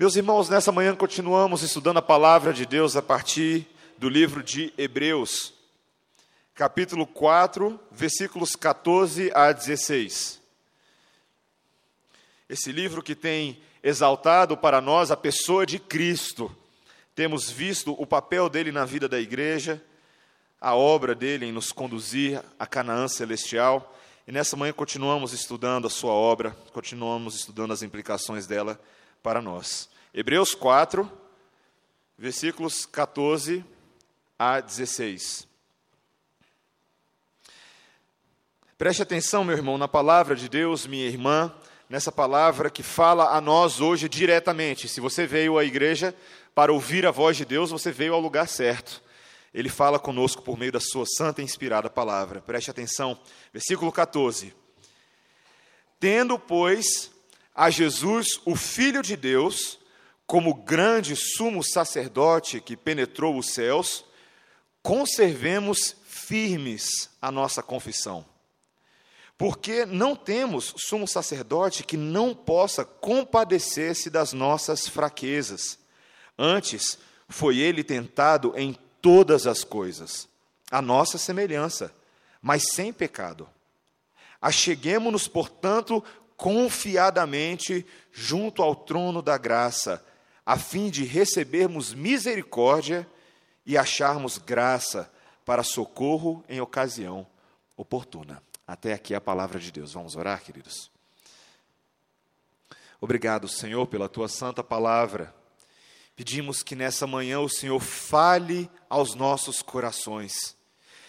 Meus irmãos, nessa manhã continuamos estudando a palavra de Deus a partir do livro de Hebreus, capítulo 4, versículos 14 a 16. Esse livro que tem exaltado para nós a pessoa de Cristo. Temos visto o papel dele na vida da igreja, a obra dele em nos conduzir a Canaã celestial. E nessa manhã continuamos estudando a sua obra, continuamos estudando as implicações dela para nós. Hebreus 4, versículos 14 a 16. Preste atenção, meu irmão, na palavra de Deus, minha irmã, nessa palavra que fala a nós hoje diretamente. Se você veio à igreja para ouvir a voz de Deus, você veio ao lugar certo. Ele fala conosco por meio da sua santa e inspirada palavra. Preste atenção, versículo 14. Tendo, pois, a Jesus, o Filho de Deus, como grande sumo sacerdote que penetrou os céus, conservemos firmes a nossa confissão. Porque não temos sumo sacerdote que não possa compadecer-se das nossas fraquezas. Antes, foi ele tentado em todas as coisas, a nossa semelhança, mas sem pecado. Acheguemo-nos, portanto, confiadamente junto ao trono da graça, a fim de recebermos misericórdia e acharmos graça para socorro em ocasião oportuna. Até aqui a palavra de Deus. Vamos orar, queridos? Obrigado, Senhor, pela tua santa palavra. Pedimos que nessa manhã o Senhor fale aos nossos corações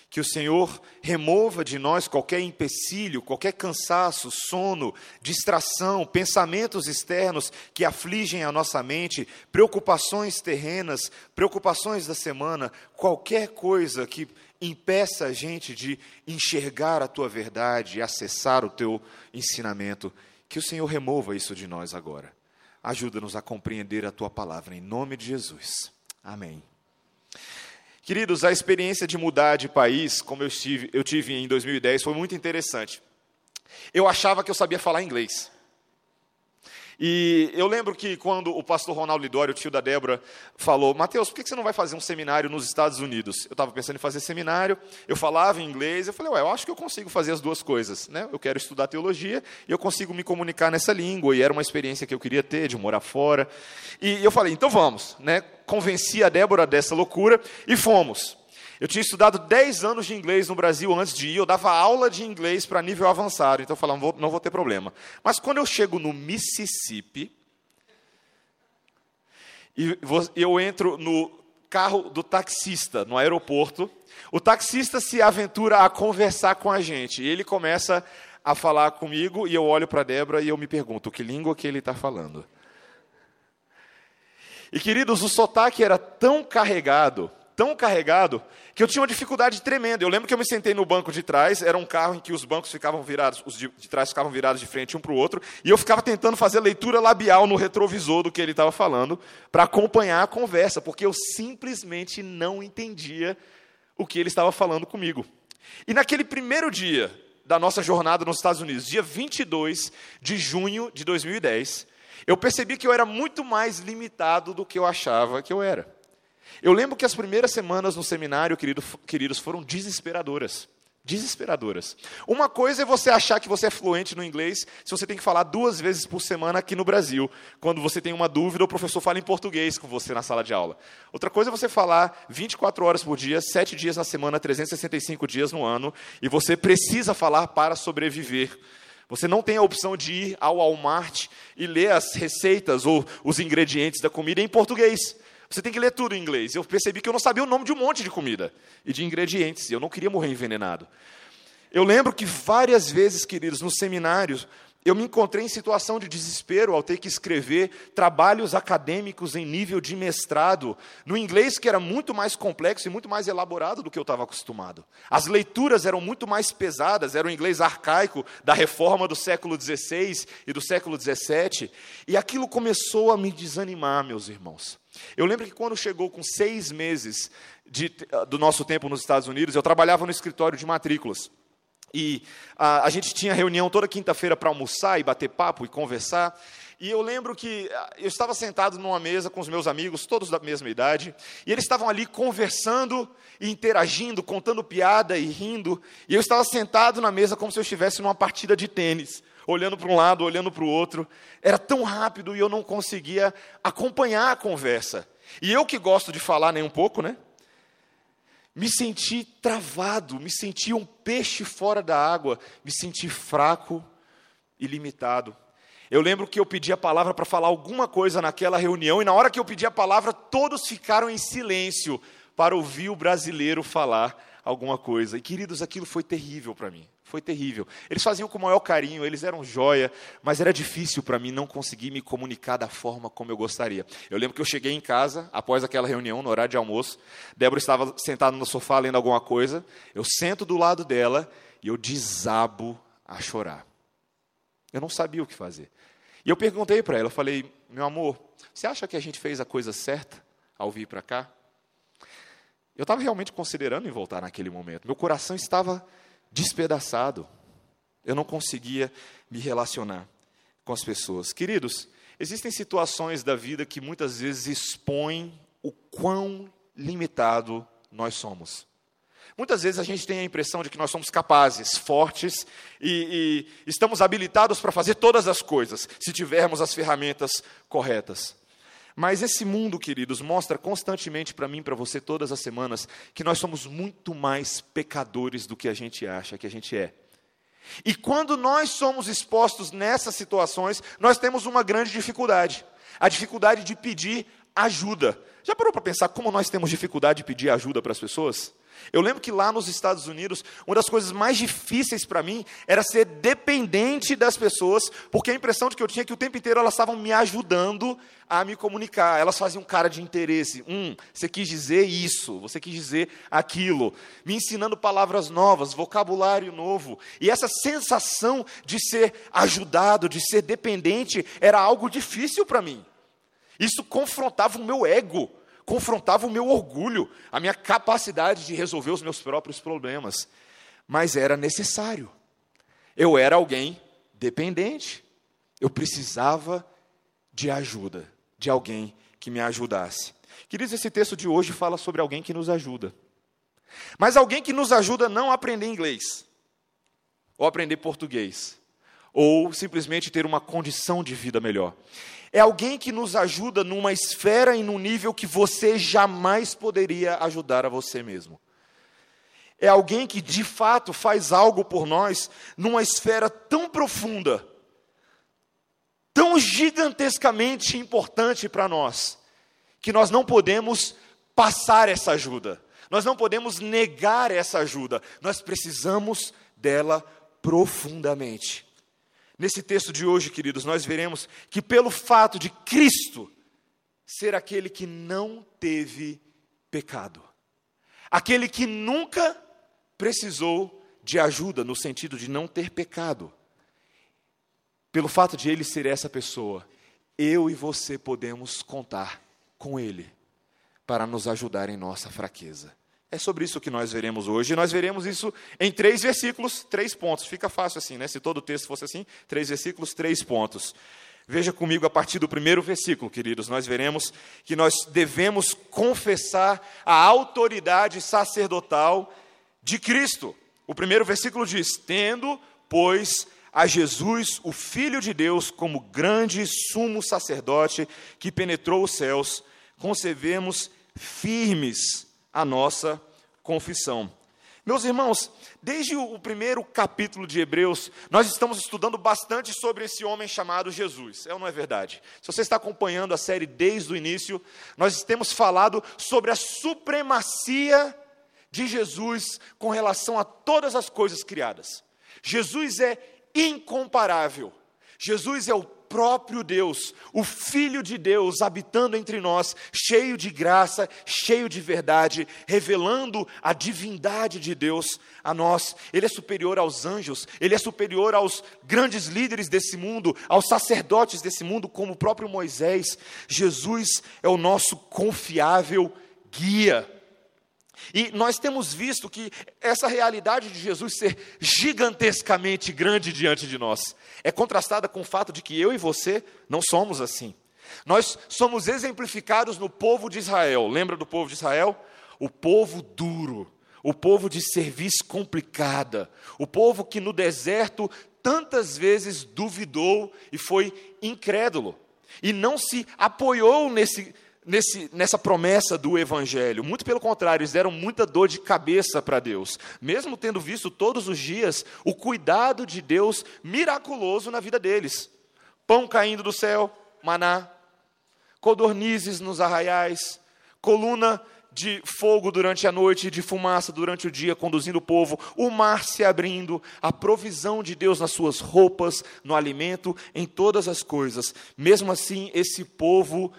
que o Senhor remova de nós qualquer empecilho, qualquer cansaço, sono, distração, pensamentos externos que afligem a nossa mente, preocupações terrenas, preocupações da semana, qualquer coisa que impeça a gente de enxergar a tua verdade e acessar o teu ensinamento. Que o Senhor remova isso de nós agora. Ajuda-nos a compreender a tua palavra, em nome de Jesus. Amém. Queridos, a experiência de mudar de país, como eu tive, eu tive em 2010, foi muito interessante. Eu achava que eu sabia falar inglês. E eu lembro que quando o pastor Ronaldo Lidório, tio da Débora, falou: Mateus, por que você não vai fazer um seminário nos Estados Unidos? Eu estava pensando em fazer seminário, eu falava inglês, eu falei: Ué, eu acho que eu consigo fazer as duas coisas. Né? Eu quero estudar teologia e eu consigo me comunicar nessa língua. E era uma experiência que eu queria ter, de morar fora. E eu falei: então vamos. Né? Convenci a Débora dessa loucura e fomos. Eu tinha estudado 10 anos de inglês no Brasil antes de ir, eu dava aula de inglês para nível avançado, então eu falava, não vou, não vou ter problema. Mas quando eu chego no Mississippi, e eu entro no carro do taxista no aeroporto, o taxista se aventura a conversar com a gente, e ele começa a falar comigo, e eu olho para a Débora e eu me pergunto, que língua que ele está falando? E queridos, o sotaque era tão carregado, tão carregado que eu tinha uma dificuldade tremenda. Eu lembro que eu me sentei no banco de trás, era um carro em que os bancos ficavam virados, os de, trás ficavam virados de frente um para o outro, e eu ficava tentando fazer leitura labial no retrovisor do que ele estava falando, para acompanhar a conversa, porque eu simplesmente não entendia o que ele estava falando comigo. E naquele primeiro dia da nossa jornada nos Estados Unidos, dia 22 de junho de 2010, eu percebi que eu era muito mais limitado do que eu achava que eu era. Eu lembro que as primeiras semanas no seminário, querido, queridos, foram desesperadoras. Desesperadoras. Uma coisa é você achar que você é fluente no inglês se você tem que falar duas vezes por semana aqui no Brasil. Quando você tem uma dúvida, o professor fala em português com você na sala de aula. Outra coisa é você falar 24 horas por dia, 7 dias na semana, 365 dias no ano, e você precisa falar para sobreviver. Você não tem a opção de ir ao Walmart e ler as receitas ou os ingredientes da comida em português. Você tem que ler tudo em inglês. Eu percebi que eu não sabia o nome de um monte de comida e de ingredientes. Eu não queria morrer envenenado. Eu lembro que várias vezes, queridos, nos seminários, eu me encontrei em situação de desespero ao ter que escrever trabalhos acadêmicos em nível de mestrado, no inglês que era muito mais complexo e muito mais elaborado do que eu estava acostumado. As leituras eram muito mais pesadas, era o inglês arcaico da reforma do século XVI e do século XVII, e aquilo começou a me desanimar, meus irmãos. Eu lembro que quando chegou com seis meses de, do nosso tempo nos Estados Unidos, eu trabalhava no escritório de matrículas. E a, a gente tinha reunião toda quinta-feira para almoçar e bater papo e conversar. E eu lembro que eu estava sentado numa mesa com os meus amigos, todos da mesma idade, e eles estavam ali conversando interagindo, contando piada e rindo, e eu estava sentado na mesa como se eu estivesse numa partida de tênis, olhando para um lado, olhando para o outro. Era tão rápido e eu não conseguia acompanhar a conversa. E eu que gosto de falar nem um pouco, né? Me senti travado, me senti um peixe fora da água, me senti fraco e limitado. Eu lembro que eu pedi a palavra para falar alguma coisa naquela reunião, e na hora que eu pedi a palavra, todos ficaram em silêncio para ouvir o brasileiro falar alguma coisa. E queridos, aquilo foi terrível para mim. Foi terrível. Eles faziam com o maior carinho, eles eram joia, mas era difícil para mim não conseguir me comunicar da forma como eu gostaria. Eu lembro que eu cheguei em casa, após aquela reunião, no horário de almoço. Débora estava sentada no sofá lendo alguma coisa. Eu sento do lado dela e eu desabo a chorar. Eu não sabia o que fazer. E eu perguntei para ela, eu falei, meu amor, você acha que a gente fez a coisa certa ao vir para cá? Eu estava realmente considerando em voltar naquele momento. Meu coração estava despedaçado. Eu não conseguia me relacionar com as pessoas. Queridos, existem situações da vida que muitas vezes expõem o quão limitado nós somos. Muitas vezes a gente tem a impressão de que nós somos capazes, fortes e, e estamos habilitados para fazer todas as coisas, se tivermos as ferramentas corretas. Mas esse mundo, queridos, mostra constantemente para mim, para você, todas as semanas, que nós somos muito mais pecadores do que a gente acha que a gente é. E quando nós somos expostos nessas situações, nós temos uma grande dificuldade: a dificuldade de pedir ajuda. Já parou para pensar como nós temos dificuldade de pedir ajuda para as pessoas? Eu lembro que lá nos Estados Unidos, uma das coisas mais difíceis para mim era ser dependente das pessoas, porque a impressão de que eu tinha é que o tempo inteiro elas estavam me ajudando a me comunicar. Elas faziam cara de interesse. Hum, você quis dizer isso, você quis dizer aquilo, me ensinando palavras novas, vocabulário novo. E essa sensação de ser ajudado, de ser dependente, era algo difícil para mim. Isso confrontava o meu ego confrontava o meu orgulho, a minha capacidade de resolver os meus próprios problemas. Mas era necessário. Eu era alguém dependente. Eu precisava de ajuda, de alguém que me ajudasse. Queridos, esse texto de hoje fala sobre alguém que nos ajuda. Mas alguém que nos ajuda não a aprender inglês, ou aprender português, ou simplesmente ter uma condição de vida melhor. É alguém que nos ajuda numa esfera e num nível que você jamais poderia ajudar a você mesmo. É alguém que de fato faz algo por nós numa esfera tão profunda, tão gigantescamente importante para nós, que nós não podemos passar essa ajuda, nós não podemos negar essa ajuda, nós precisamos dela profundamente. Nesse texto de hoje, queridos, nós veremos que pelo fato de Cristo ser aquele que não teve pecado, aquele que nunca precisou de ajuda no sentido de não ter pecado, pelo fato de ele ser essa pessoa, eu e você podemos contar com ele para nos ajudar em nossa fraqueza. É sobre isso que nós veremos hoje. E nós veremos isso em três versículos, três pontos. Fica fácil assim, né? Se todo o texto fosse assim, três versículos, três pontos. Veja comigo a partir do primeiro versículo, queridos. Nós veremos que nós devemos confessar a autoridade sacerdotal de Cristo. O primeiro versículo diz: Tendo, pois, a Jesus, o Filho de Deus, como grande sumo sacerdote que penetrou os céus, concebemos firmes a nossa confissão. Meus irmãos, desde o primeiro capítulo de Hebreus, nós estamos estudando bastante sobre esse homem chamado Jesus. É ou não é verdade? Se você está acompanhando a série desde o início, nós temos falado sobre a supremacia de Jesus com relação a todas as coisas criadas. Jesus é incomparável. Jesus é o próprio Deus, o Filho de Deus habitando entre nós, cheio de graça, cheio de verdade, revelando a divindade de Deus a nós. Ele é superior aos anjos, ele é superior aos grandes líderes desse mundo, aos sacerdotes desse mundo, como o próprio Moisés. Jesus é o nosso confiável guia. E nós temos visto que essa realidade de Jesus ser gigantescamente grande diante de nós é contrastada com o fato de que eu e você não somos assim. Nós somos exemplificados no povo de Israel. Lembra do povo de Israel? O povo duro, o povo de serviço complicada, o povo que no deserto tantas vezes duvidou e foi incrédulo e não se apoiou nesse nesse, nessa promessa do Evangelho. Muito pelo contrário, eles deram muita dor de cabeça para Deus, mesmo tendo visto todos os dias o cuidado de Deus miraculoso na vida deles. Pão caindo do céu, maná, codornizes nos arraiais, coluna de fogo durante a noite, de fumaça durante o dia, conduzindo o povo, o mar se abrindo, a provisão de Deus nas suas roupas, no alimento, em todas as coisas. Mesmo assim, esse povo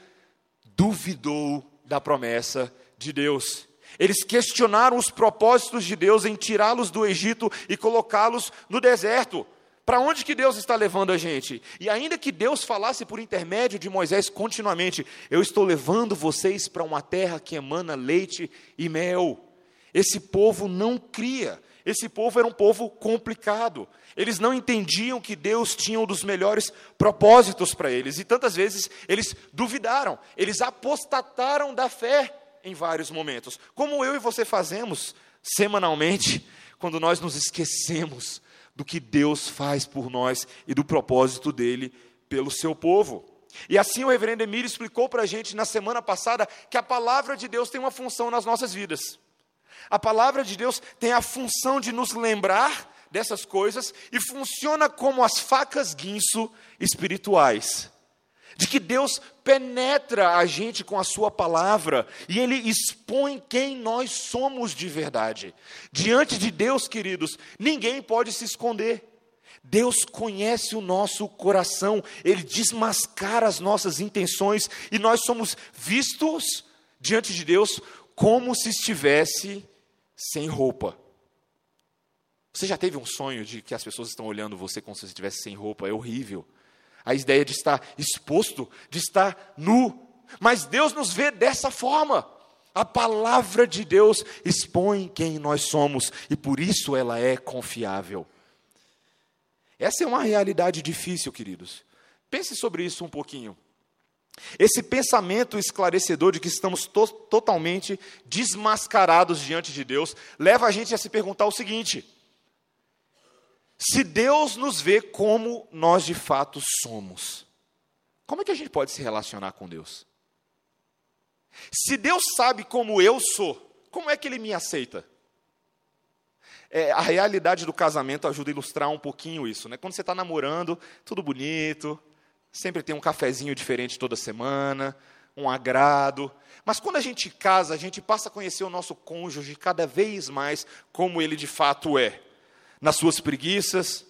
duvidou da promessa de Deus. Eles questionaram os propósitos de Deus em tirá-los do Egito e colocá-los no deserto. Para onde que Deus está levando a gente? E ainda que Deus falasse por intermédio de Moisés continuamente, eu estou levando vocês para uma terra que emana leite e mel. Esse povo não cria. Esse povo era um povo complicado. Eles não entendiam que Deus tinha um dos melhores propósitos para eles. E tantas vezes eles duvidaram, eles apostataram da fé em vários momentos. Como eu e você fazemos semanalmente, quando nós nos esquecemos do que Deus faz por nós e do propósito dele pelo seu povo. E assim o reverendo Emílio explicou para a gente na semana passada que a palavra de Deus tem uma função nas nossas vidas. A palavra de Deus tem a função de nos lembrar dessas coisas e funciona como as facas guinso espirituais. De que Deus penetra a gente com a Sua palavra e Ele expõe quem nós somos de verdade. Diante de Deus, queridos, ninguém pode se esconder. Deus conhece o nosso coração, Ele desmascara as nossas intenções e nós somos vistos diante de Deus como se estivesse sem roupa. Você já teve um sonho de que as pessoas estão olhando você como se estivesse sem roupa? É horrível. A ideia de estar exposto, de estar nu. Mas Deus nos vê dessa forma. A palavra de Deus expõe quem nós somos e por isso ela é confiável. Essa é uma realidade difícil, queridos. Pense sobre isso um pouquinho. Esse pensamento esclarecedor de que estamos to totalmente desmascarados diante de Deus leva a gente a se perguntar o seguinte: se Deus nos vê como nós de fato somos, como é que a gente pode se relacionar com Deus? Se Deus sabe como eu sou, como é que Ele me aceita? É, a realidade do casamento ajuda a ilustrar um pouquinho isso. Né? Quando você está namorando, tudo bonito, Sempre tem um cafezinho diferente toda semana, um agrado. Mas quando a gente casa, a gente passa a conhecer o nosso cônjuge cada vez mais como ele de fato é. Nas suas preguiças,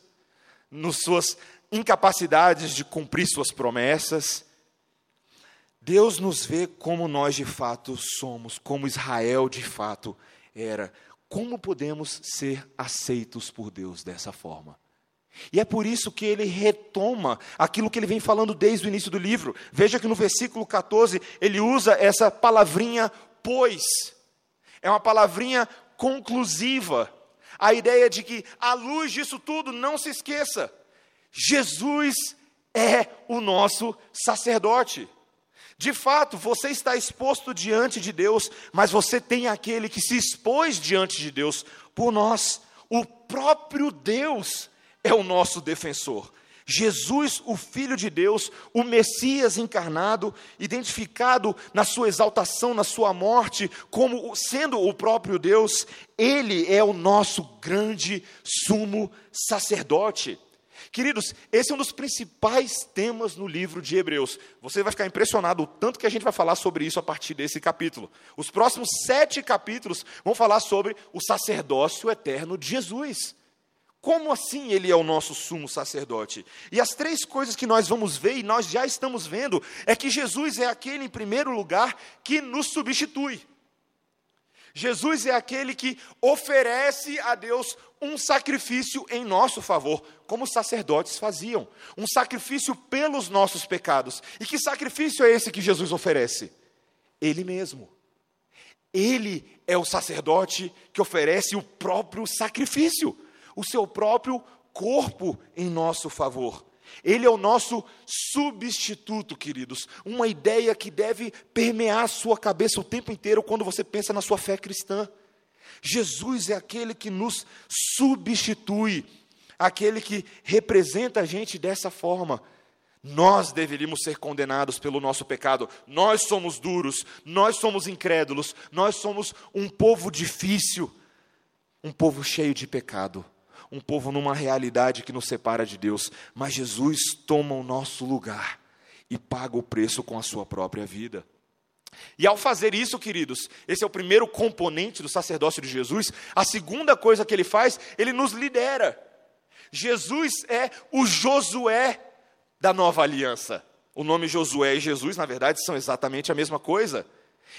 nas suas incapacidades de cumprir suas promessas. Deus nos vê como nós de fato somos, como Israel de fato era. Como podemos ser aceitos por Deus dessa forma? E é por isso que ele retoma aquilo que ele vem falando desde o início do livro. Veja que no versículo 14 ele usa essa palavrinha pois. É uma palavrinha conclusiva. A ideia de que, à luz disso tudo, não se esqueça: Jesus é o nosso sacerdote. De fato, você está exposto diante de Deus, mas você tem aquele que se expôs diante de Deus por nós, o próprio Deus é o nosso defensor. Jesus, o Filho de Deus, o Messias encarnado, identificado na sua exaltação, na sua morte, como sendo o próprio Deus, ele é o nosso grande sumo sacerdote. Queridos, esse é um dos principais temas no livro de Hebreus. Você vai ficar impressionado o tanto que a gente vai falar sobre isso a partir desse capítulo. Os próximos sete capítulos vão falar sobre o sacerdócio eterno de Jesus. Como assim ele é o nosso sumo sacerdote? E as três coisas que nós vamos ver, e nós já estamos vendo, é que Jesus é aquele, em primeiro lugar, que nos substitui. Jesus é aquele que oferece a Deus um sacrifício em nosso favor, como os sacerdotes faziam, um sacrifício pelos nossos pecados. E que sacrifício é esse que Jesus oferece? Ele mesmo. Ele é o sacerdote que oferece o próprio sacrifício, o seu próprio corpo em nosso favor. Ele é o nosso substituto, queridos. Uma ideia que deve permear a sua cabeça o tempo inteiro quando você pensa na sua fé cristã. Jesus é aquele que nos substitui, aquele que representa a gente dessa forma. Nós deveríamos ser condenados pelo nosso pecado. Nós somos duros, nós somos incrédulos, nós somos um povo difícil, um povo cheio de pecado, um povo numa realidade que nos separa de Deus. Mas Jesus toma o nosso lugar e paga o preço com a sua própria vida. E ao fazer isso, queridos, esse é o primeiro componente do sacerdócio de Jesus. A segunda coisa que ele faz, ele nos lidera. Jesus é o Josué da nova aliança. O nome Josué e Jesus, na verdade, são exatamente a mesma coisa.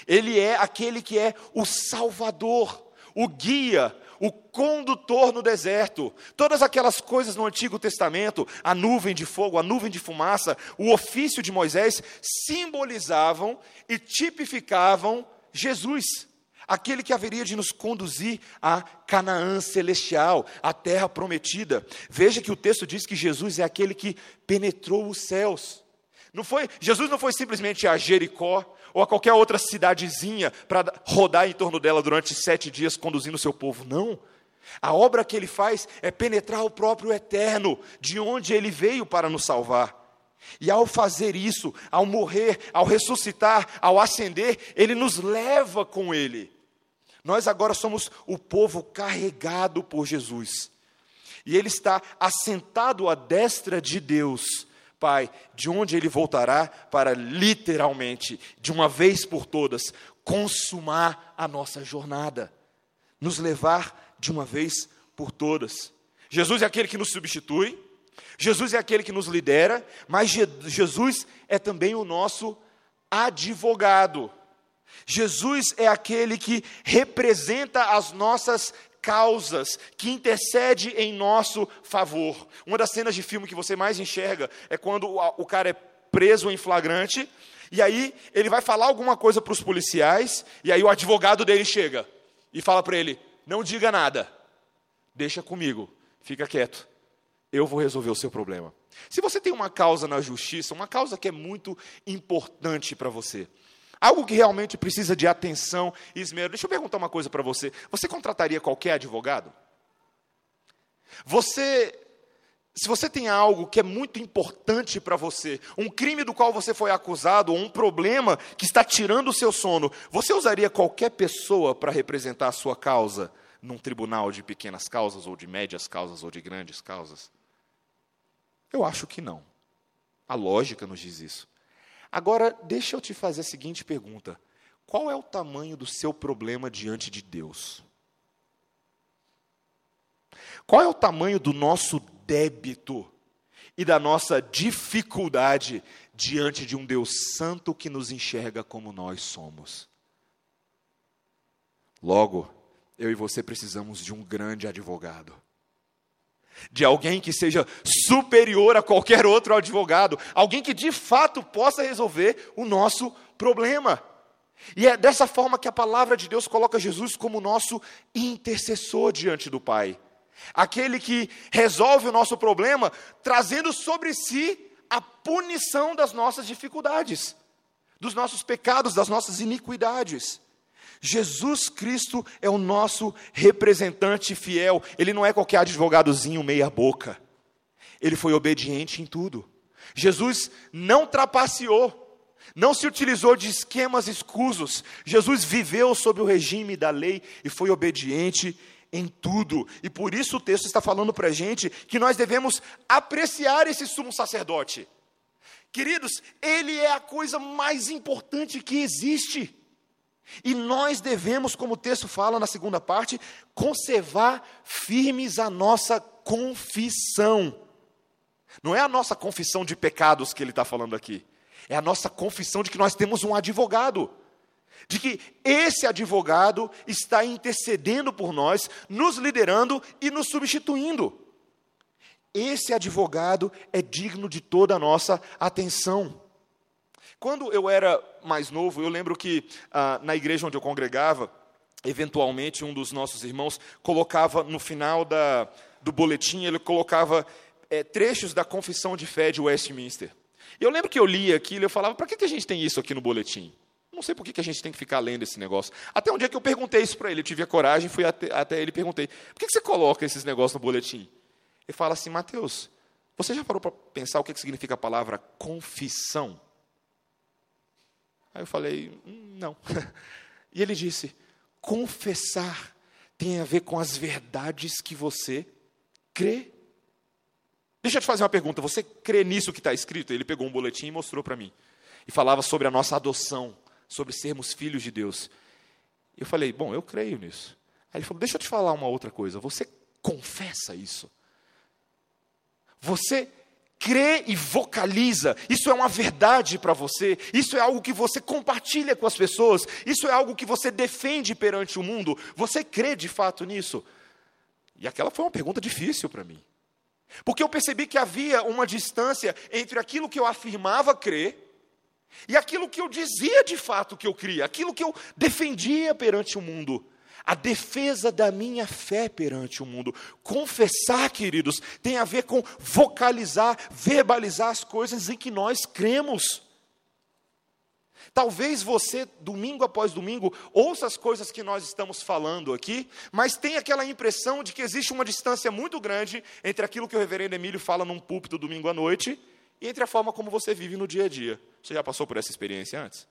Ele é aquele que é o Salvador, o guia, o condutor no deserto. Todas aquelas coisas no Antigo Testamento, a nuvem de fogo, a nuvem de fumaça, o ofício de Moisés, simbolizavam e tipificavam Jesus, aquele que haveria de nos conduzir a Canaã celestial, a terra prometida. Veja que o texto diz que Jesus é aquele que penetrou os céus. Não foi, Jesus não foi simplesmente a Jericó, ou a qualquer outra cidadezinha para rodar em torno dela durante sete dias conduzindo o seu povo. Não. A obra que ele faz é penetrar o próprio eterno, de onde ele veio para nos salvar. E ao fazer isso, ao morrer, ao ressuscitar, ao ascender, ele nos leva com ele. Nós agora somos o povo carregado por Jesus. E ele está assentado à destra de Deus Pai, de onde ele voltará para literalmente, de uma vez por todas, consumar a nossa jornada, nos levar de uma vez por todas. Jesus é aquele que nos substitui, Jesus é aquele que nos lidera, mas Jesus é também o nosso advogado. Jesus é aquele que representa as nossas causas, que intercede em nosso favor. Uma das cenas de filme que você mais enxerga é quando o, cara é preso em flagrante, e aí ele vai falar alguma coisa para os policiais, e aí o advogado dele chega e fala para ele: Não diga nada, deixa comigo, fica quieto, eu vou resolver o seu problema. Se você tem uma causa na justiça, uma causa que é muito importante para você, Algo que realmente precisa de atenção e esmero. Deixa eu perguntar uma coisa para você. Você contrataria qualquer advogado? Você se você tem algo que é muito importante para você, um crime do qual você foi acusado, ou um problema que está tirando o seu sono, você usaria qualquer pessoa para representar a sua causa num tribunal de pequenas causas, ou de médias causas, ou de grandes causas? Eu acho que não. A lógica nos diz isso. Agora, deixa eu te fazer a seguinte pergunta: qual é o tamanho do seu problema diante de Deus? Qual é o tamanho do nosso débito e da nossa dificuldade diante de um Deus santo que nos enxerga como nós somos? Logo, eu e você precisamos de um grande advogado de alguém que seja superior a qualquer outro advogado, alguém que de fato possa resolver o nosso problema. E é dessa forma que a palavra de Deus coloca Jesus como nosso intercessor diante do Pai. Aquele que resolve o nosso problema, trazendo sobre si a punição das nossas dificuldades, dos nossos pecados, das nossas iniquidades. Jesus Cristo é o nosso representante fiel. Ele não é qualquer advogadozinho meia-boca. Ele foi obediente em tudo. Jesus não trapaceou, não se utilizou de esquemas escusos. Jesus viveu sob o regime da lei e foi obediente em tudo. E por isso o texto está falando para a gente que nós devemos apreciar esse sumo sacerdote. Queridos, ele é a coisa mais importante que existe. E nós devemos, como o texto fala na segunda parte, conservar firmes a nossa confissão. Não é a nossa confissão de pecados que ele está falando aqui, é a nossa confissão de que nós temos um advogado, de que esse advogado está intercedendo por nós, nos liderando e nos substituindo. Esse advogado é digno de toda a nossa atenção. Quando eu era mais novo, eu lembro que ah, na igreja onde eu congregava, eventualmente um dos nossos irmãos colocava no final da, do boletim, ele colocava é, trechos da confissão de fé de Westminster. Eu lembro que eu lia aquilo e eu falava, para que, que a gente tem isso aqui no boletim? Não sei por que, que a gente tem que ficar lendo esse negócio. Até um dia que eu perguntei isso para ele, eu tive a coragem, fui até, até ele e perguntei, por que, que você coloca esses negócios no boletim? Ele fala assim, Mateus, você já parou para pensar o que, que significa a palavra confissão? Aí eu falei, hum, não. E ele disse: confessar tem a ver com as verdades que você crê. Deixa eu te fazer uma pergunta: você crê nisso que está escrito? Ele pegou um boletim e mostrou para mim. E falava sobre a nossa adoção, sobre sermos filhos de Deus. Eu falei: bom, eu creio nisso. Aí ele falou: deixa eu te falar uma outra coisa. Você confessa isso? Você crê e vocaliza, isso é uma verdade para você, isso é algo que você compartilha com as pessoas, isso é algo que você defende perante o mundo, você crê de fato nisso? E aquela foi uma pergunta difícil para mim, porque eu percebi que havia uma distância entre aquilo que eu afirmava crer e aquilo que eu dizia de fato que eu cria, aquilo que eu defendia perante o mundo a defesa da minha fé perante o mundo. Confessar, queridos, tem a ver com vocalizar, verbalizar as coisas em que nós cremos. Talvez você, domingo após domingo, ouça as coisas que nós estamos falando aqui, mas tem aquela impressão de que existe uma distância muito grande entre aquilo que o reverendo Emílio fala num púlpito domingo à noite e entre a forma como você vive no dia a dia. Você já passou por essa experiência antes?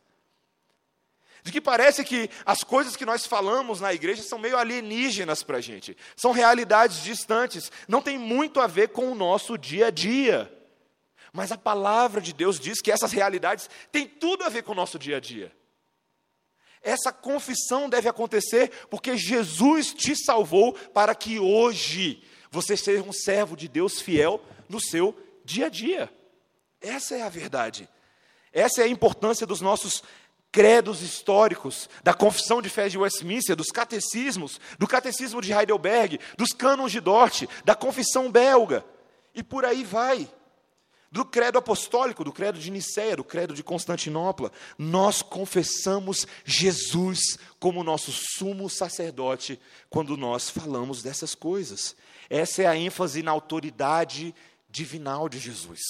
De que parece que as coisas que nós falamos na igreja são meio alienígenas para a gente, são realidades distantes, não tem muito a ver com o nosso dia a dia. Mas a palavra de Deus diz que essas realidades têm tudo a ver com o nosso dia a dia. Essa confissão deve acontecer porque Jesus te salvou para que hoje você seja um servo de Deus fiel no seu dia a dia. Essa é a verdade. Essa é a importância dos nossos credos históricos, da confissão de fé de Westminster, dos catecismos, do catecismo de Heidelberg, dos cânones de Dort, da confissão belga, e por aí vai. Do credo apostólico, do credo de Nicéia, do credo de Constantinopla, nós confessamos Jesus como nosso sumo sacerdote quando nós falamos dessas coisas. Essa é a ênfase na autoridade divinal de Jesus.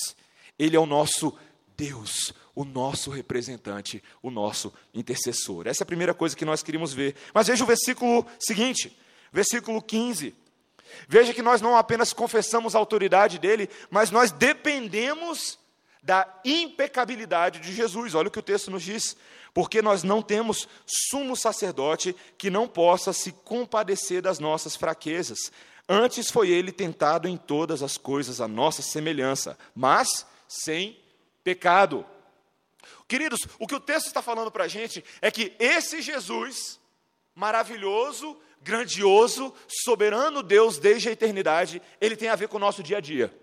Ele é o nosso Deus, o nosso representante, o nosso intercessor. Essa é a primeira coisa que nós queríamos ver. Mas veja o versículo seguinte, versículo 15. Veja que nós não apenas confessamos a autoridade dele, mas nós dependemos da impecabilidade de Jesus. Olha o que o texto nos diz. Porque nós não temos sumo sacerdote que não possa se compadecer das nossas fraquezas. Antes foi ele tentado em todas as coisas a nossa semelhança, mas sem pecado. Queridos, o que o texto está falando para a gente é que esse Jesus, maravilhoso, grandioso, soberano Deus desde a eternidade, ele tem a ver com o nosso dia a dia,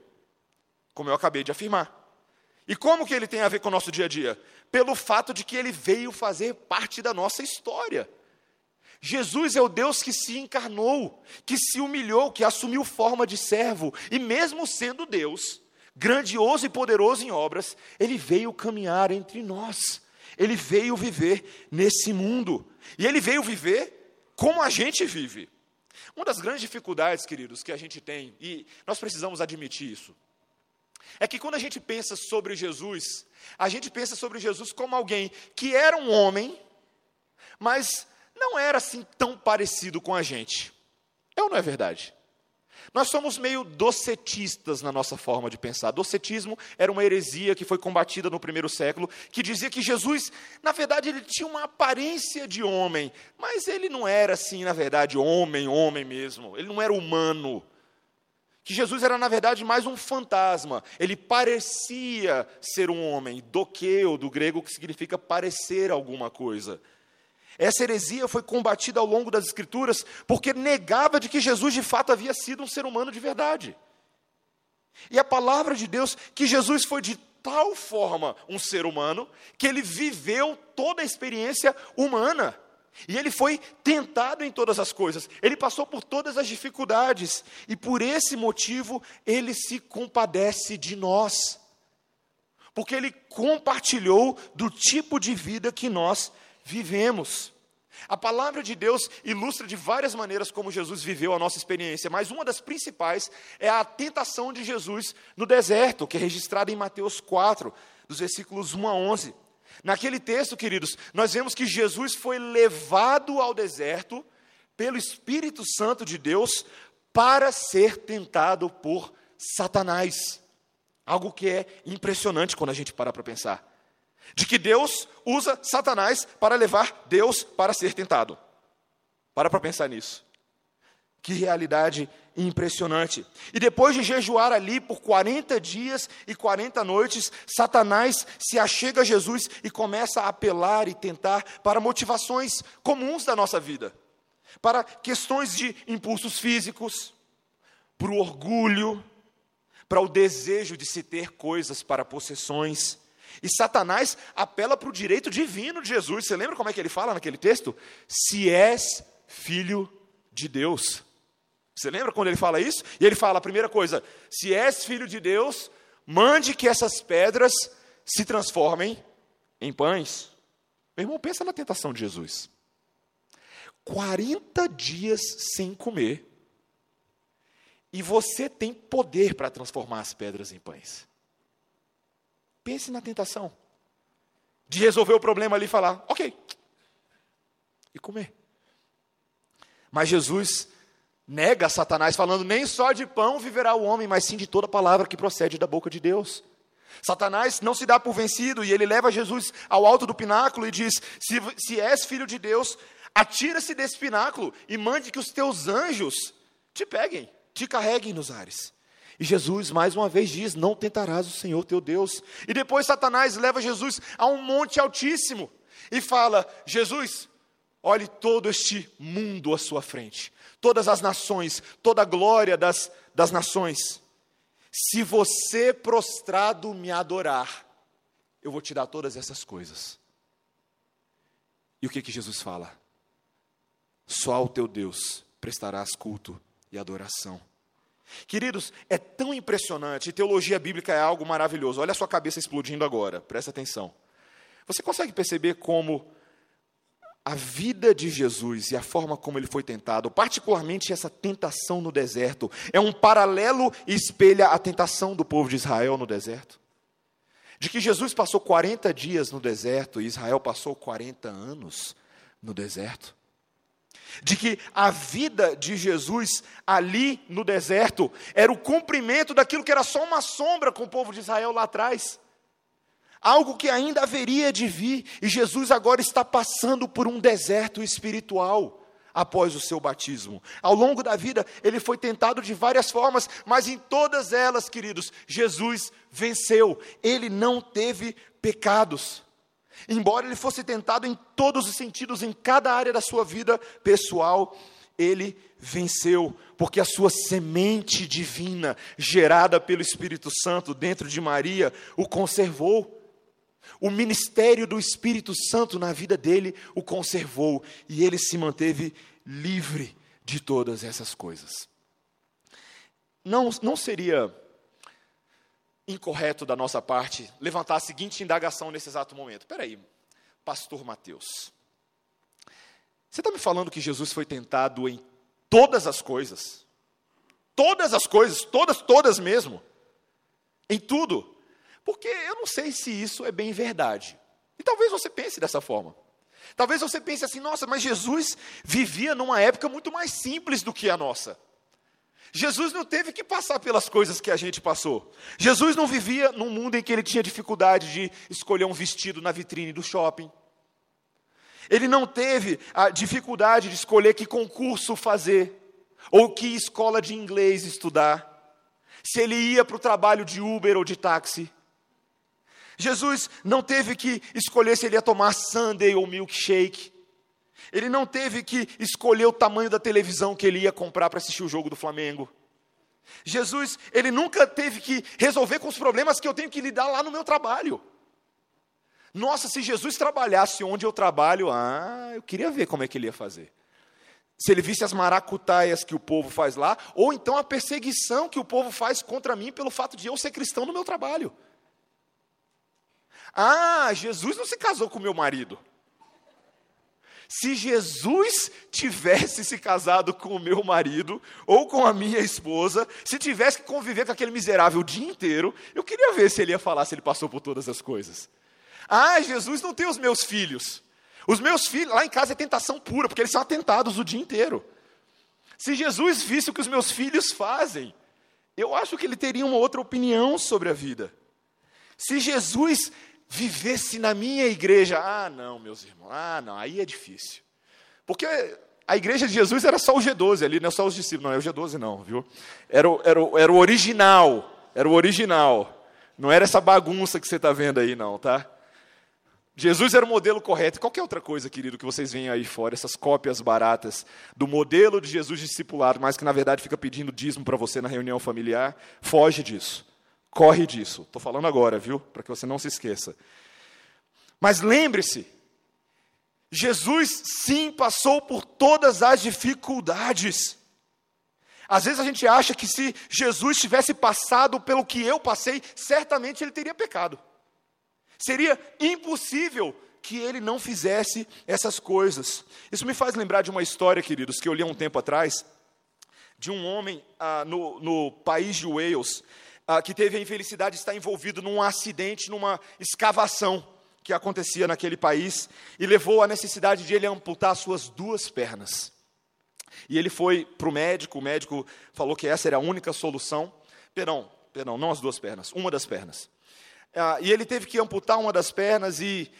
como eu acabei de afirmar. E como que ele tem a ver com o nosso dia a dia? Pelo fato de que ele veio fazer parte da nossa história. Jesus é o Deus que se encarnou, que se humilhou, que assumiu forma de servo, e mesmo sendo Deus, grandioso e poderoso em obras, ele veio caminhar entre nós. Ele veio viver nesse mundo. E ele veio viver como a gente vive. Uma das grandes dificuldades, queridos, que a gente tem, e nós precisamos admitir isso, é que quando a gente pensa sobre Jesus, a gente pensa sobre Jesus como alguém que era um homem, mas não era assim tão parecido com a gente. É ou não é verdade? Nós somos meio docetistas na nossa forma de pensar. Docetismo era uma heresia que foi combatida no primeiro século, que dizia que Jesus, na verdade, ele tinha uma aparência de homem, mas ele não era assim, na verdade, homem, homem mesmo. Ele não era humano. Que Jesus era, na verdade, mais um fantasma. Ele parecia ser um homem, doqueu, do grego, que significa parecer alguma coisa. Essa heresia foi combatida ao longo das Escrituras porque negava de que Jesus de fato havia sido um ser humano de verdade. E a palavra de Deus que Jesus foi de tal forma um ser humano que ele viveu toda a experiência humana. E ele foi tentado em todas as coisas, ele passou por todas as dificuldades, e por esse motivo ele se compadece de nós. porque ele compartilhou do tipo de vida que nós vivemos. A palavra de Deus ilustra de várias maneiras como Jesus viveu a nossa experiência, mas uma das principais é a tentação de Jesus no deserto, que é registrada em Mateus 4, dos versículos 1 a 11. Naquele texto, queridos, nós vemos que Jesus foi levado ao deserto pelo Espírito Santo de Deus para ser tentado por Satanás. Algo que é impressionante quando a gente para para pensar. De que Deus usa Satanás para levar Deus para ser tentado. Para para pensar nisso. Que realidade impressionante. E depois de jejuar ali por 40 dias e 40 noites, Satanás se achega a Jesus e começa a apelar e tentar para motivações comuns da nossa vida, para questões de impulsos físicos, para o orgulho, para o desejo de se ter coisas para possessões. E Satanás apela para o direito divino de Jesus. Você lembra como é que ele fala naquele texto? Se és filho de Deus. Você lembra quando ele fala isso? E ele fala a primeira coisa: se és filho de Deus, mande que essas pedras se transformem em pães. Meu irmão, pensa na tentação de Jesus. 40 dias sem comer. E você tem poder para transformar as pedras em pães. Pense na tentação de resolver o problema ali e falar, ok, e comer. Mas Jesus nega Satanás, falando: nem só de pão viverá o homem, mas sim de toda palavra que procede da boca de Deus. Satanás não se dá por vencido e ele leva Jesus ao alto do pináculo e diz: Se, se és filho de Deus, atira-se desse pináculo e mande que os teus anjos te peguem, te carreguem nos ares. E Jesus mais uma vez diz: Não tentarás o Senhor teu Deus. E depois Satanás leva Jesus a um monte altíssimo e fala: Jesus, olhe todo este mundo à sua frente todas as nações, toda a glória das, das nações. Se você prostrado me adorar, eu vou te dar todas essas coisas. E o que que Jesus fala? Só ao teu Deus prestarás culto e adoração. Queridos, é tão impressionante, teologia bíblica é algo maravilhoso. Olha a sua cabeça explodindo agora, presta atenção. Você consegue perceber como a vida de Jesus e a forma como ele foi tentado, particularmente essa tentação no deserto, é um paralelo e espelha a tentação do povo de Israel no deserto. De que Jesus passou 40 dias no deserto e Israel passou 40 anos no deserto. De que a vida de Jesus ali no deserto era o cumprimento daquilo que era só uma sombra com o povo de Israel lá atrás algo que ainda haveria de vir, e Jesus agora está passando por um deserto espiritual após o seu batismo. Ao longo da vida, ele foi tentado de várias formas, mas em todas elas, queridos, Jesus venceu. Ele não teve pecados. Embora ele fosse tentado em todos os sentidos, em cada área da sua vida pessoal, ele venceu, porque a sua semente divina, gerada pelo Espírito Santo dentro de Maria, o conservou. O ministério do Espírito Santo na vida dele o conservou e ele se manteve livre de todas essas coisas. Não, não seria incorreto da nossa parte levantar a seguinte indagação nesse exato momento: peraí, Pastor Mateus, você está me falando que Jesus foi tentado em todas as coisas? Todas as coisas, todas, todas mesmo. Em tudo. Porque eu não sei se isso é bem verdade. E talvez você pense dessa forma. Talvez você pense assim: nossa, mas Jesus vivia numa época muito mais simples do que a nossa. Jesus não teve que passar pelas coisas que a gente passou. Jesus não vivia num mundo em que ele tinha dificuldade de escolher um vestido na vitrine do shopping. Ele não teve a dificuldade de escolher que concurso fazer, ou que escola de inglês estudar, se ele ia para o trabalho de Uber ou de táxi. Jesus não teve que escolher se ele ia tomar sundae ou milkshake. Ele não teve que escolher o tamanho da televisão que ele ia comprar para assistir o jogo do Flamengo. Jesus, ele nunca teve que resolver com os problemas que eu tenho que lidar lá no meu trabalho. Nossa, se Jesus trabalhasse onde eu trabalho, ah, eu queria ver como é que ele ia fazer. Se ele visse as maracutaias que o povo faz lá, ou então a perseguição que o povo faz contra mim pelo fato de eu ser cristão no meu trabalho. Ah, Jesus não se casou com meu marido. Se Jesus tivesse se casado com o meu marido ou com a minha esposa, se tivesse que conviver com aquele miserável o dia inteiro, eu queria ver se ele ia falar se ele passou por todas as coisas. Ah, Jesus não tem os meus filhos. Os meus filhos, lá em casa é tentação pura, porque eles são atentados o dia inteiro. Se Jesus visse o que os meus filhos fazem, eu acho que ele teria uma outra opinião sobre a vida. Se Jesus vivesse na minha igreja. Ah, não, meus irmãos, ah, não, aí é difícil. Porque a igreja de Jesus era só o G12 ali, não é só os discípulos, não é o G12 não, viu? Era o, era o, era o original, era o original. Não era essa bagunça que você está vendo aí, não, tá? Jesus era o modelo correto. Qualquer outra coisa, querido, que vocês veem aí fora, essas cópias baratas do modelo de Jesus discipulado, mas que na verdade fica pedindo dízimo para você na reunião familiar, foge disso. Corre disso. Estou falando agora, viu? Para que você não se esqueça. Mas lembre-se, Jesus sim passou por todas as dificuldades. Às vezes a gente acha que se Jesus tivesse passado pelo que eu passei, certamente ele teria pecado. Seria impossível que ele não fizesse essas coisas. Isso me faz lembrar de uma história, queridos, que eu li há um tempo atrás, de um homem ah, no, no país de Wales, ah, que teve a infelicidade de estar envolvido num acidente, numa escavação que acontecia naquele país, e levou à necessidade de ele amputar suas duas pernas. E ele foi para o médico, o médico falou que essa era a única solução. Perdão, perdão, não as duas pernas, uma das pernas. Ah, e ele teve que amputar uma das pernas e,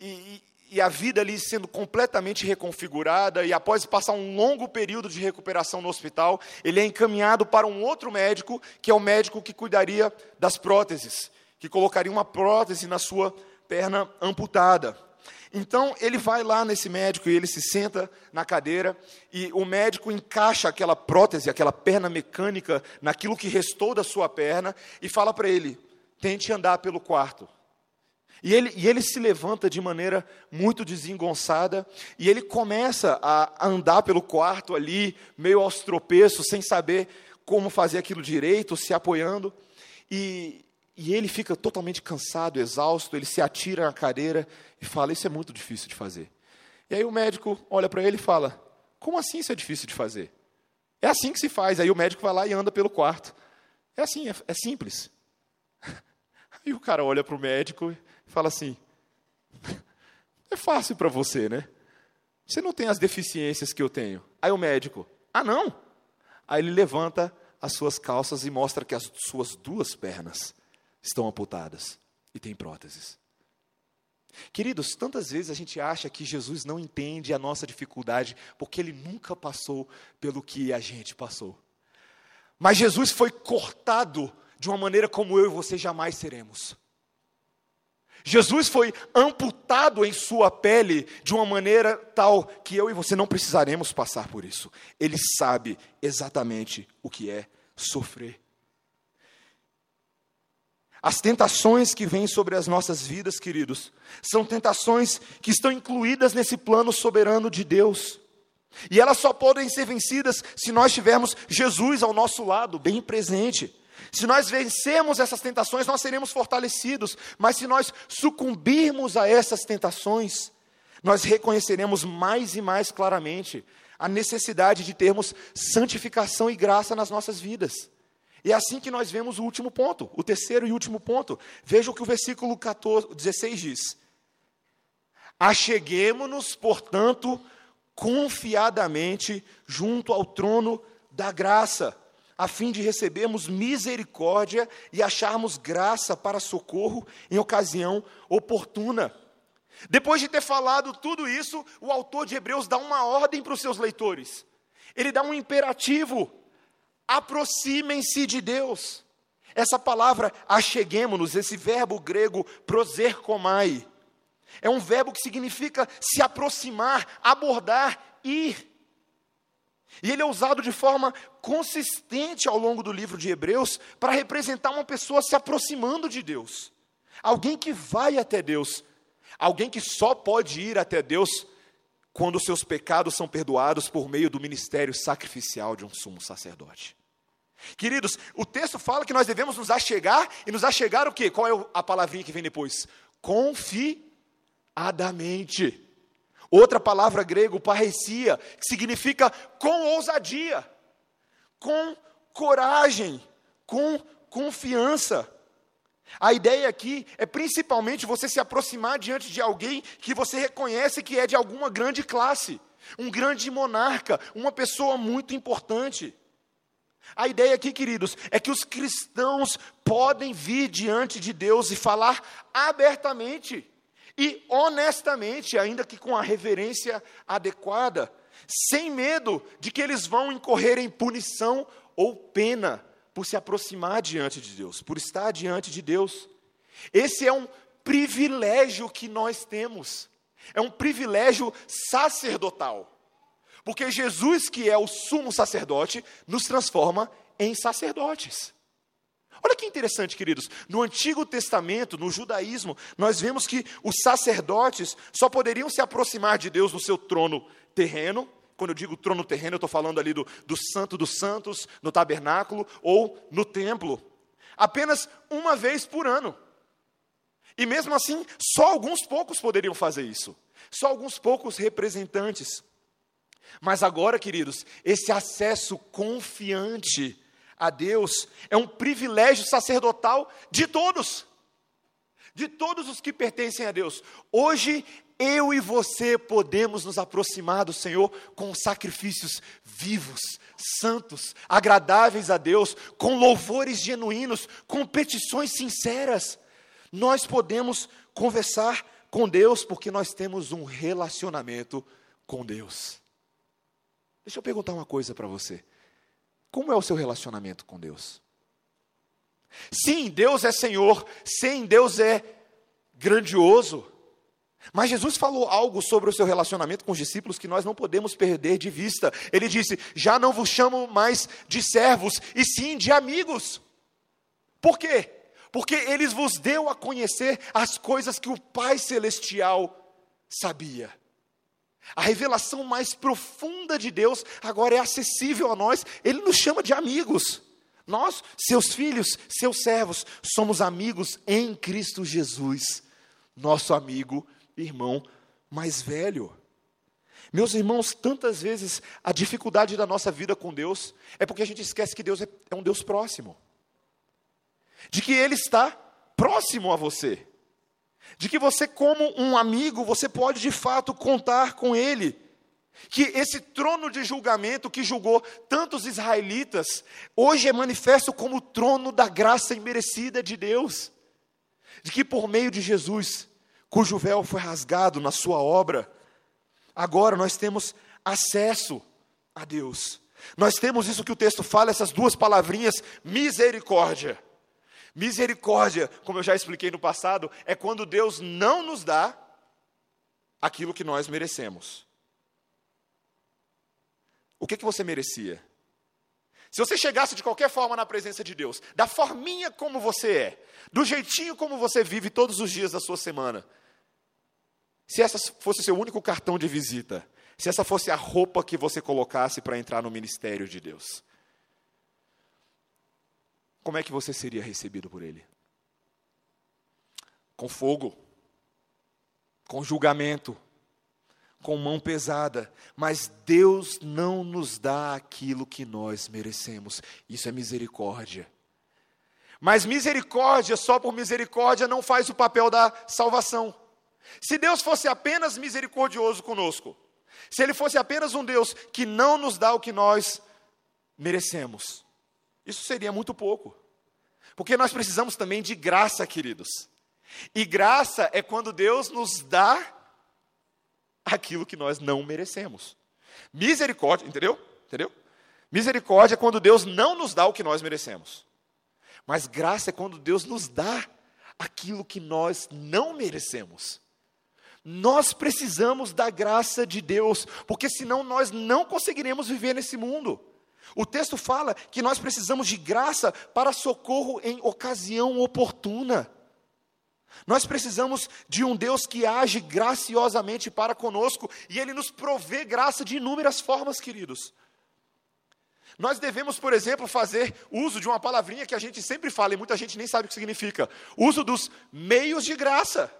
e, e a vida ali sendo completamente reconfigurada, e após passar um longo período de recuperação no hospital, ele é encaminhado para um outro médico, que é o médico que cuidaria das próteses, que colocaria uma prótese na sua perna amputada. Então ele vai lá nesse médico e ele se senta na cadeira e o médico encaixa aquela prótese, aquela perna mecânica naquilo que restou da sua perna e fala para ele: tente andar pelo quarto. E ele, e ele se levanta de maneira muito desengonçada, e ele começa a andar pelo quarto ali, meio aos tropeços, sem saber como fazer aquilo direito, se apoiando. E, e ele fica totalmente cansado, exausto, ele se atira na cadeira e fala: Isso é muito difícil de fazer. E aí o médico olha para ele e fala: Como assim isso é difícil de fazer? É assim que se faz. Aí o médico vai lá e anda pelo quarto. É assim, é, é simples. Aí o cara olha para o médico fala assim: é fácil para você, né? Você não tem as deficiências que eu tenho. Aí o médico: ah, não? Aí ele levanta as suas calças e mostra que as suas duas pernas estão amputadas e tem próteses. Queridos, tantas vezes a gente acha que Jesus não entende a nossa dificuldade porque ele nunca passou pelo que a gente passou. Mas Jesus foi cortado de uma maneira como eu e você jamais seremos. Jesus foi amputado em sua pele de uma maneira tal que eu e você não precisaremos passar por isso. Ele sabe exatamente o que é sofrer. As tentações que vêm sobre as nossas vidas, queridos, são tentações que estão incluídas nesse plano soberano de Deus. E elas só podem ser vencidas se nós tivermos Jesus ao nosso lado, bem presente. Se nós vencermos essas tentações, nós seremos fortalecidos, mas se nós sucumbirmos a essas tentações, nós reconheceremos mais e mais claramente a necessidade de termos santificação e graça nas nossas vidas. E é assim que nós vemos o último ponto, o terceiro e último ponto. Veja o que o versículo 14, 16 diz: Acheguemo-nos, portanto, confiadamente junto ao trono da graça a fim de recebermos misericórdia e acharmos graça para socorro em ocasião oportuna. Depois de ter falado tudo isso, o autor de Hebreus dá uma ordem para os seus leitores. Ele dá um imperativo: aproximem-se de Deus. Essa palavra acheguemos-nos, esse verbo grego proserkomai, é um verbo que significa se aproximar, abordar, ir. E ele é usado de forma consistente ao longo do livro de Hebreus para representar uma pessoa se aproximando de Deus. Alguém que vai até Deus. Alguém que só pode ir até Deus quando seus pecados são perdoados por meio do ministério sacrificial de um sumo sacerdote. Queridos, o texto fala que nós devemos nos achegar, e nos achegar o quê? Qual é a palavrinha que vem depois? confiadamente. Outra palavra grego, parrecia, que significa com ousadia, com coragem, com confiança. A ideia aqui é principalmente você se aproximar diante de alguém que você reconhece que é de alguma grande classe, um grande monarca, uma pessoa muito importante. A ideia aqui, queridos, é que os cristãos podem vir diante de Deus e falar abertamente e honestamente, ainda que com a reverência adequada, sem medo de que eles vão incorrer em punição ou pena por se aproximar diante de Deus, por estar diante de Deus. Esse é um privilégio que nós temos, é um privilégio sacerdotal. Porque Jesus, que é o sumo sacerdote, nos transforma em sacerdotes. Olha que interessante, queridos. No Antigo Testamento, no judaísmo, nós vemos que os sacerdotes só poderiam se aproximar de Deus no seu trono terreno. Quando eu digo trono terreno, eu estou falando ali do, do Santo dos Santos, no tabernáculo ou no templo. Apenas uma vez por ano. E mesmo assim, só alguns poucos poderiam fazer isso. Só alguns poucos representantes. Mas agora, queridos, esse acesso confiante a Deus é um privilégio sacerdotal de todos, de todos os que pertencem a Deus. Hoje, eu e você podemos nos aproximar do Senhor com sacrifícios vivos, santos, agradáveis a Deus, com louvores genuínos, com petições sinceras. Nós podemos conversar com Deus porque nós temos um relacionamento com Deus. Deixa eu perguntar uma coisa para você. Como é o seu relacionamento com Deus? Sim, Deus é Senhor, sim, Deus é grandioso. Mas Jesus falou algo sobre o seu relacionamento com os discípulos que nós não podemos perder de vista. Ele disse: Já não vos chamo mais de servos, e sim de amigos. Por quê? Porque eles vos deu a conhecer as coisas que o Pai Celestial sabia. A revelação mais profunda de Deus agora é acessível a nós, Ele nos chama de amigos. Nós, seus filhos, seus servos, somos amigos em Cristo Jesus, nosso amigo, irmão mais velho. Meus irmãos, tantas vezes a dificuldade da nossa vida com Deus é porque a gente esquece que Deus é, é um Deus próximo, de que Ele está próximo a você de que você, como um amigo, você pode de fato contar com ele. Que esse trono de julgamento que julgou tantos israelitas, hoje é manifesto como o trono da graça imerecida de Deus. De que por meio de Jesus, cujo véu foi rasgado na sua obra, agora nós temos acesso a Deus. Nós temos isso que o texto fala, essas duas palavrinhas, misericórdia. Misericórdia, como eu já expliquei no passado, é quando Deus não nos dá aquilo que nós merecemos. O que, que você merecia? Se você chegasse de qualquer forma na presença de Deus, da forminha como você é, do jeitinho como você vive todos os dias da sua semana, se essa fosse o seu único cartão de visita, se essa fosse a roupa que você colocasse para entrar no ministério de Deus, como é que você seria recebido por ele? Com fogo, com julgamento, com mão pesada, mas Deus não nos dá aquilo que nós merecemos. Isso é misericórdia. Mas misericórdia, só por misericórdia, não faz o papel da salvação. Se Deus fosse apenas misericordioso conosco, se Ele fosse apenas um Deus que não nos dá o que nós merecemos, isso seria muito pouco. Porque nós precisamos também de graça, queridos. E graça é quando Deus nos dá aquilo que nós não merecemos. Misericórdia, entendeu? Entendeu? Misericórdia é quando Deus não nos dá o que nós merecemos. Mas graça é quando Deus nos dá aquilo que nós não merecemos. Nós precisamos da graça de Deus, porque senão nós não conseguiremos viver nesse mundo. O texto fala que nós precisamos de graça para socorro em ocasião oportuna. Nós precisamos de um Deus que age graciosamente para conosco e Ele nos provê graça de inúmeras formas, queridos. Nós devemos, por exemplo, fazer uso de uma palavrinha que a gente sempre fala e muita gente nem sabe o que significa: uso dos meios de graça.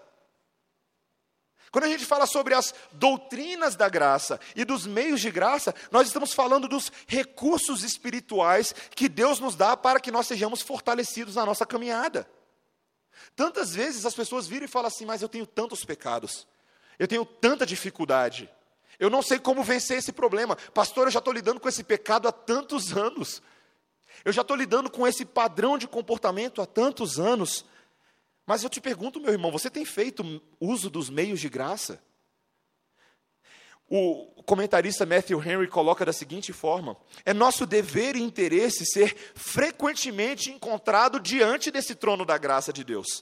Quando a gente fala sobre as doutrinas da graça e dos meios de graça, nós estamos falando dos recursos espirituais que Deus nos dá para que nós sejamos fortalecidos na nossa caminhada. Tantas vezes as pessoas viram e falam assim: Mas eu tenho tantos pecados, eu tenho tanta dificuldade, eu não sei como vencer esse problema. Pastor, eu já estou lidando com esse pecado há tantos anos, eu já estou lidando com esse padrão de comportamento há tantos anos. Mas eu te pergunto, meu irmão, você tem feito uso dos meios de graça? O comentarista Matthew Henry coloca da seguinte forma: é nosso dever e interesse ser frequentemente encontrado diante desse trono da graça de Deus.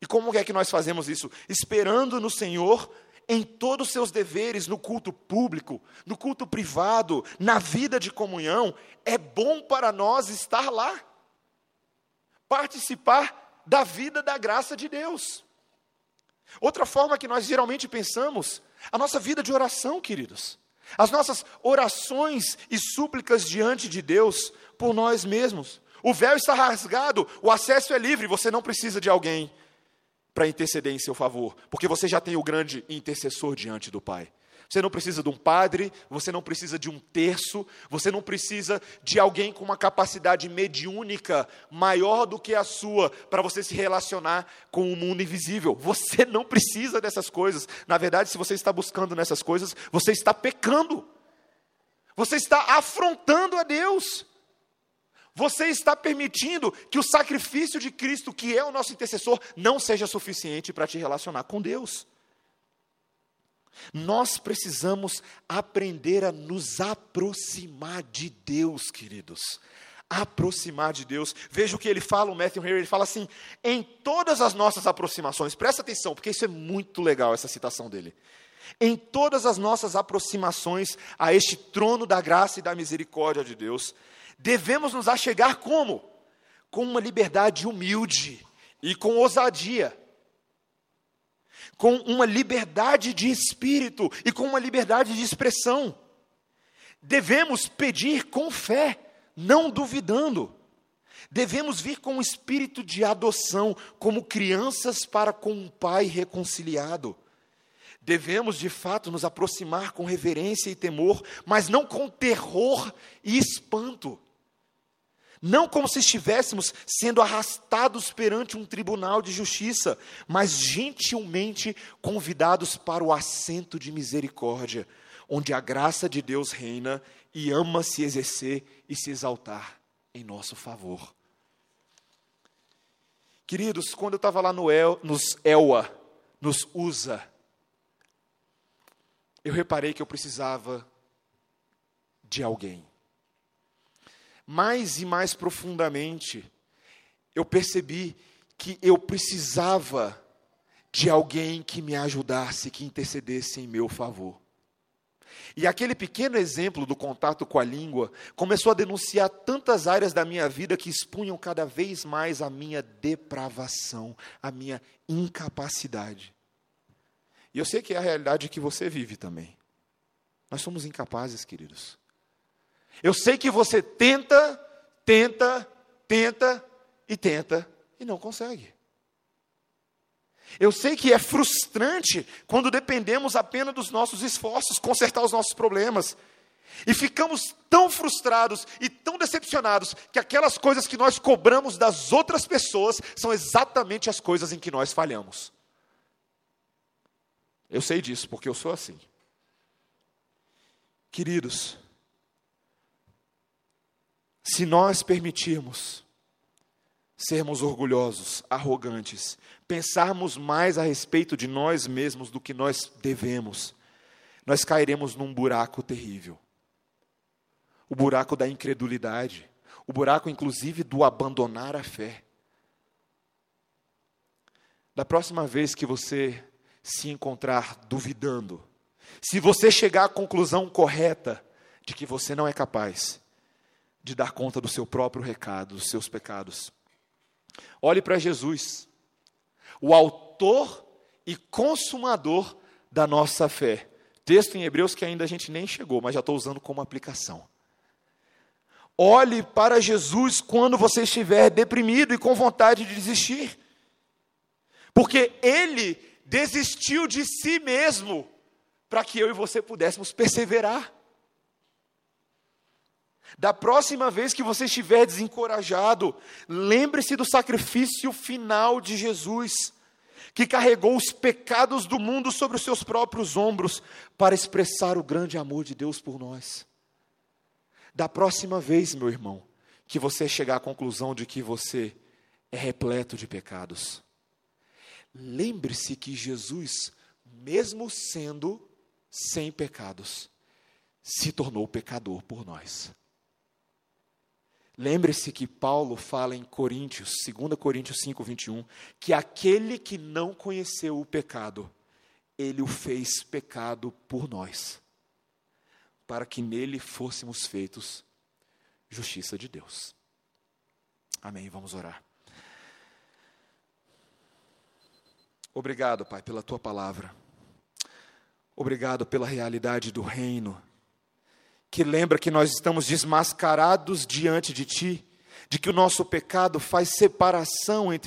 E como é que nós fazemos isso? Esperando no Senhor em todos os seus deveres, no culto público, no culto privado, na vida de comunhão. É bom para nós estar lá, participar da vida da graça de Deus. Outra forma que nós geralmente pensamos, a nossa vida de oração, queridos. As nossas orações e súplicas diante de Deus por nós mesmos. O véu está rasgado, o acesso é livre, você não precisa de alguém para interceder em seu favor, porque você já tem o grande intercessor diante do Pai. Você não precisa de um padre, você não precisa de um terço, você não precisa de alguém com uma capacidade mediúnica maior do que a sua para você se relacionar com o mundo invisível. Você não precisa dessas coisas. Na verdade, se você está buscando nessas coisas, você está pecando. Você está afrontando a Deus. Você está permitindo que o sacrifício de Cristo, que é o nosso intercessor, não seja suficiente para te relacionar com Deus. Nós precisamos aprender a nos aproximar de Deus, queridos. Aproximar de Deus. Veja o que ele fala, o Matthew Henry, ele fala assim: em todas as nossas aproximações, presta atenção, porque isso é muito legal, essa citação dele. Em todas as nossas aproximações a este trono da graça e da misericórdia de Deus, devemos nos achegar como? Com uma liberdade humilde e com ousadia com uma liberdade de espírito e com uma liberdade de expressão. Devemos pedir com fé, não duvidando. Devemos vir com um espírito de adoção, como crianças para com um pai reconciliado. Devemos, de fato, nos aproximar com reverência e temor, mas não com terror e espanto não como se estivéssemos sendo arrastados perante um tribunal de justiça, mas gentilmente convidados para o assento de misericórdia, onde a graça de Deus reina e ama se exercer e se exaltar em nosso favor. Queridos, quando eu estava lá no El, nos Elwa, nos USA, eu reparei que eu precisava de alguém mais e mais profundamente, eu percebi que eu precisava de alguém que me ajudasse, que intercedesse em meu favor. E aquele pequeno exemplo do contato com a língua começou a denunciar tantas áreas da minha vida que expunham cada vez mais a minha depravação, a minha incapacidade. E eu sei que é a realidade que você vive também. Nós somos incapazes, queridos. Eu sei que você tenta, tenta, tenta e tenta e não consegue. Eu sei que é frustrante quando dependemos apenas dos nossos esforços, consertar os nossos problemas. E ficamos tão frustrados e tão decepcionados que aquelas coisas que nós cobramos das outras pessoas são exatamente as coisas em que nós falhamos. Eu sei disso, porque eu sou assim. Queridos, se nós permitirmos sermos orgulhosos, arrogantes, pensarmos mais a respeito de nós mesmos do que nós devemos, nós cairemos num buraco terrível. O buraco da incredulidade, o buraco inclusive do abandonar a fé. Da próxima vez que você se encontrar duvidando, se você chegar à conclusão correta de que você não é capaz, de dar conta do seu próprio recado, dos seus pecados. Olhe para Jesus, o autor e consumador da nossa fé. Texto em Hebreus que ainda a gente nem chegou, mas já estou usando como aplicação. Olhe para Jesus quando você estiver deprimido e com vontade de desistir. Porque Ele desistiu de si mesmo para que eu e você pudéssemos perseverar. Da próxima vez que você estiver desencorajado, lembre-se do sacrifício final de Jesus, que carregou os pecados do mundo sobre os seus próprios ombros para expressar o grande amor de Deus por nós. Da próxima vez, meu irmão, que você chegar à conclusão de que você é repleto de pecados, lembre-se que Jesus, mesmo sendo sem pecados, se tornou pecador por nós. Lembre-se que Paulo fala em Coríntios, 2 Coríntios 5, 21, que aquele que não conheceu o pecado, ele o fez pecado por nós, para que nele fôssemos feitos justiça de Deus. Amém. Vamos orar. Obrigado, Pai, pela tua palavra. Obrigado pela realidade do reino que lembra que nós estamos desmascarados diante de Ti, de que o nosso pecado faz separação entre